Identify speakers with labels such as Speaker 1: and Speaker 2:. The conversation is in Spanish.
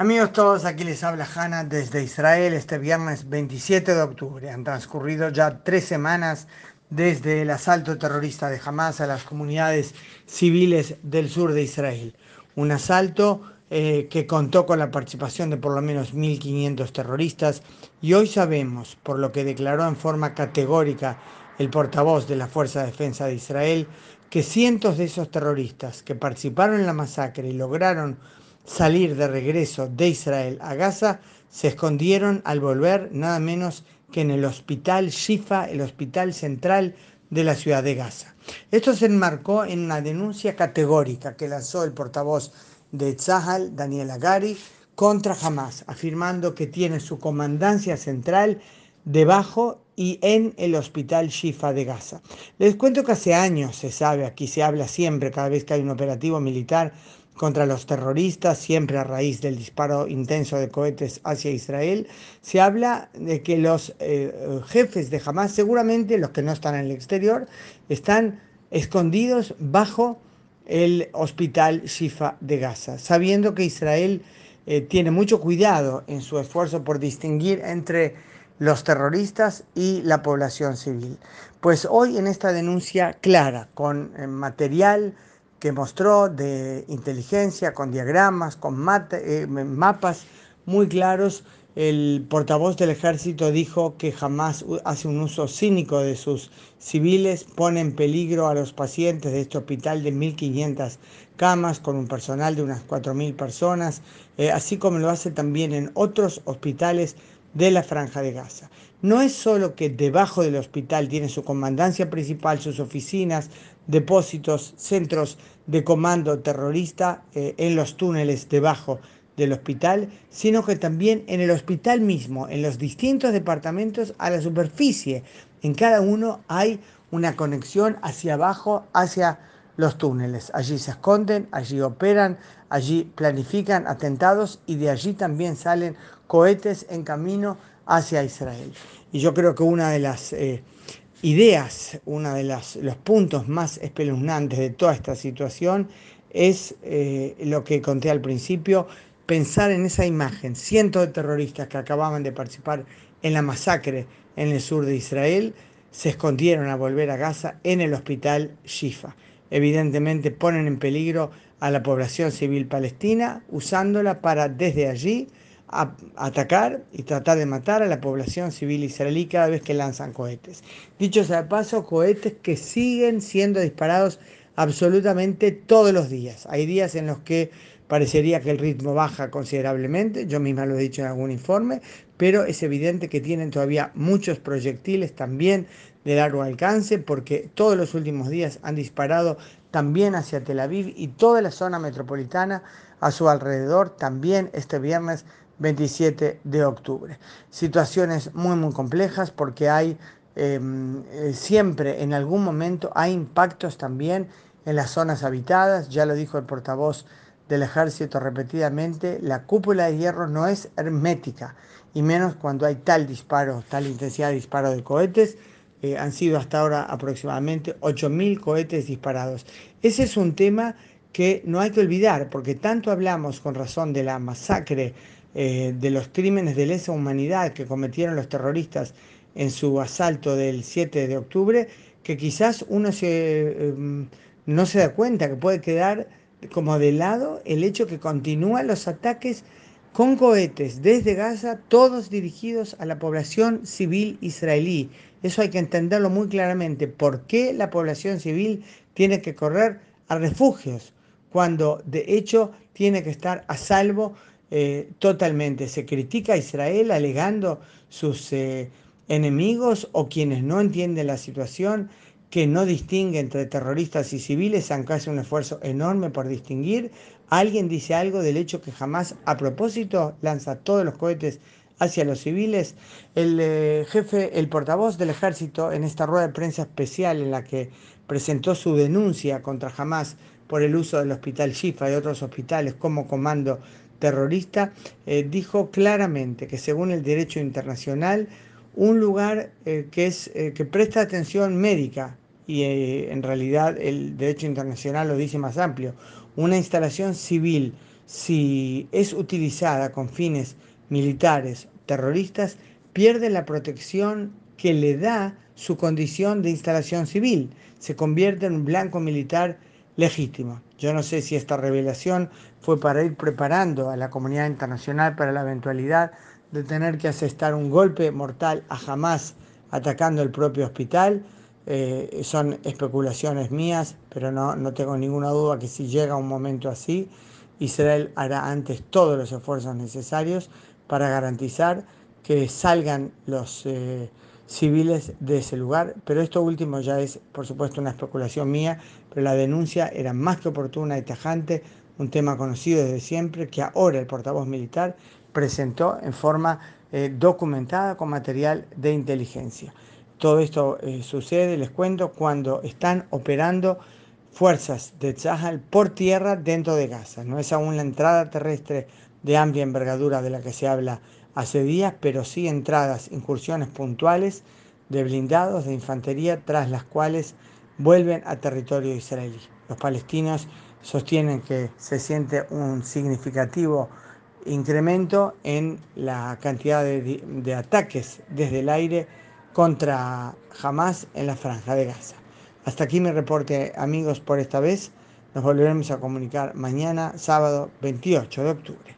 Speaker 1: Amigos todos, aquí les habla Hanna desde Israel este viernes 27 de octubre. Han transcurrido ya tres semanas desde el asalto terrorista de Hamas a las comunidades civiles del sur de Israel. Un asalto eh, que contó con la participación de por lo menos 1.500 terroristas y hoy sabemos, por lo que declaró en forma categórica el portavoz de la Fuerza de Defensa de Israel, que cientos de esos terroristas que participaron en la masacre y lograron salir de regreso de Israel a Gaza, se escondieron al volver nada menos que en el hospital Shifa, el hospital central de la ciudad de Gaza. Esto se enmarcó en una denuncia categórica que lanzó el portavoz de Tzahal, Daniel Agari, contra Hamas, afirmando que tiene su comandancia central debajo y en el hospital Shifa de Gaza. Les cuento que hace años se sabe, aquí se habla siempre, cada vez que hay un operativo militar, contra los terroristas, siempre a raíz del disparo intenso de cohetes hacia Israel, se habla de que los eh, jefes de Hamas, seguramente los que no están en el exterior, están escondidos bajo el hospital Shifa de Gaza, sabiendo que Israel eh, tiene mucho cuidado en su esfuerzo por distinguir entre los terroristas y la población civil. Pues hoy en esta denuncia clara, con eh, material, que mostró de inteligencia, con diagramas, con eh, mapas muy claros. El portavoz del ejército dijo que jamás hace un uso cínico de sus civiles, pone en peligro a los pacientes de este hospital de 1.500 camas con un personal de unas 4.000 personas, eh, así como lo hace también en otros hospitales de la franja de Gaza. No es solo que debajo del hospital tiene su comandancia principal, sus oficinas, depósitos, centros de comando terrorista eh, en los túneles debajo del hospital, sino que también en el hospital mismo, en los distintos departamentos a la superficie. En cada uno hay una conexión hacia abajo, hacia los túneles. Allí se esconden, allí operan, allí planifican atentados y de allí también salen cohetes en camino hacia Israel. Y yo creo que una de las eh, ideas, uno de los puntos más espeluznantes de toda esta situación es eh, lo que conté al principio, pensar en esa imagen, cientos de terroristas que acababan de participar en la masacre en el sur de Israel, se escondieron a volver a Gaza en el hospital Shifa evidentemente ponen en peligro a la población civil palestina, usándola para desde allí atacar y tratar de matar a la población civil israelí cada vez que lanzan cohetes. Dicho sea de paso, cohetes que siguen siendo disparados absolutamente todos los días. Hay días en los que parecería que el ritmo baja considerablemente, yo misma lo he dicho en algún informe, pero es evidente que tienen todavía muchos proyectiles también de largo alcance porque todos los últimos días han disparado también hacia Tel Aviv y toda la zona metropolitana a su alrededor también este viernes 27 de octubre. Situaciones muy muy complejas porque hay em, eh, siempre en algún momento hay impactos también en las zonas habitadas, ya lo dijo el portavoz del ejército repetidamente, la cúpula de hierro no es hermética, y menos cuando hay tal disparo, tal intensidad de disparo de cohetes. Eh, han sido hasta ahora aproximadamente 8.000 cohetes disparados. Ese es un tema que no hay que olvidar, porque tanto hablamos con razón de la masacre, eh, de los crímenes de lesa humanidad que cometieron los terroristas en su asalto del 7 de octubre, que quizás uno se, em, no se da cuenta que puede quedar como de lado el hecho que continúan los ataques con cohetes desde Gaza, todos dirigidos a la población civil israelí. Eso hay que entenderlo muy claramente. ¿Por qué la población civil tiene que correr a refugios cuando de hecho tiene que estar a salvo eh, totalmente? Se critica a Israel alegando sus eh, enemigos o quienes no entienden la situación que no distingue entre terroristas y civiles, aunque hace un esfuerzo enorme por distinguir. Alguien dice algo del hecho que jamás a propósito lanza todos los cohetes hacia los civiles. El eh, jefe, el portavoz del ejército, en esta rueda de prensa especial en la que presentó su denuncia contra Hamas por el uso del hospital Shifa y otros hospitales como comando terrorista, eh, dijo claramente que según el derecho internacional, un lugar eh, que, es, eh, que presta atención médica y en realidad el derecho internacional lo dice más amplio, una instalación civil si es utilizada con fines militares, terroristas, pierde la protección que le da su condición de instalación civil, se convierte en un blanco militar legítimo. Yo no sé si esta revelación fue para ir preparando a la comunidad internacional para la eventualidad de tener que asestar un golpe mortal a Hamas atacando el propio hospital. Eh, son especulaciones mías, pero no, no tengo ninguna duda que si llega un momento así, Israel hará antes todos los esfuerzos necesarios para garantizar que salgan los eh, civiles de ese lugar. Pero esto último ya es, por supuesto, una especulación mía, la denuncia era más que oportuna y tajante, un tema conocido desde siempre, que ahora el portavoz militar presentó en forma eh, documentada con material de inteligencia. Todo esto eh, sucede, les cuento, cuando están operando fuerzas de Tzahal por tierra dentro de Gaza. No es aún la entrada terrestre de amplia envergadura de la que se habla hace días, pero sí entradas, incursiones puntuales de blindados de infantería tras las cuales vuelven a territorio israelí. Los palestinos sostienen que se siente un significativo incremento en la cantidad de, de, ataques desde el aire contra Hamas en la franja de Gaza. Hasta aquí mi reporte amigos por esta vez. Nos volveremos a comunicar mañana, sábado 28 de octubre.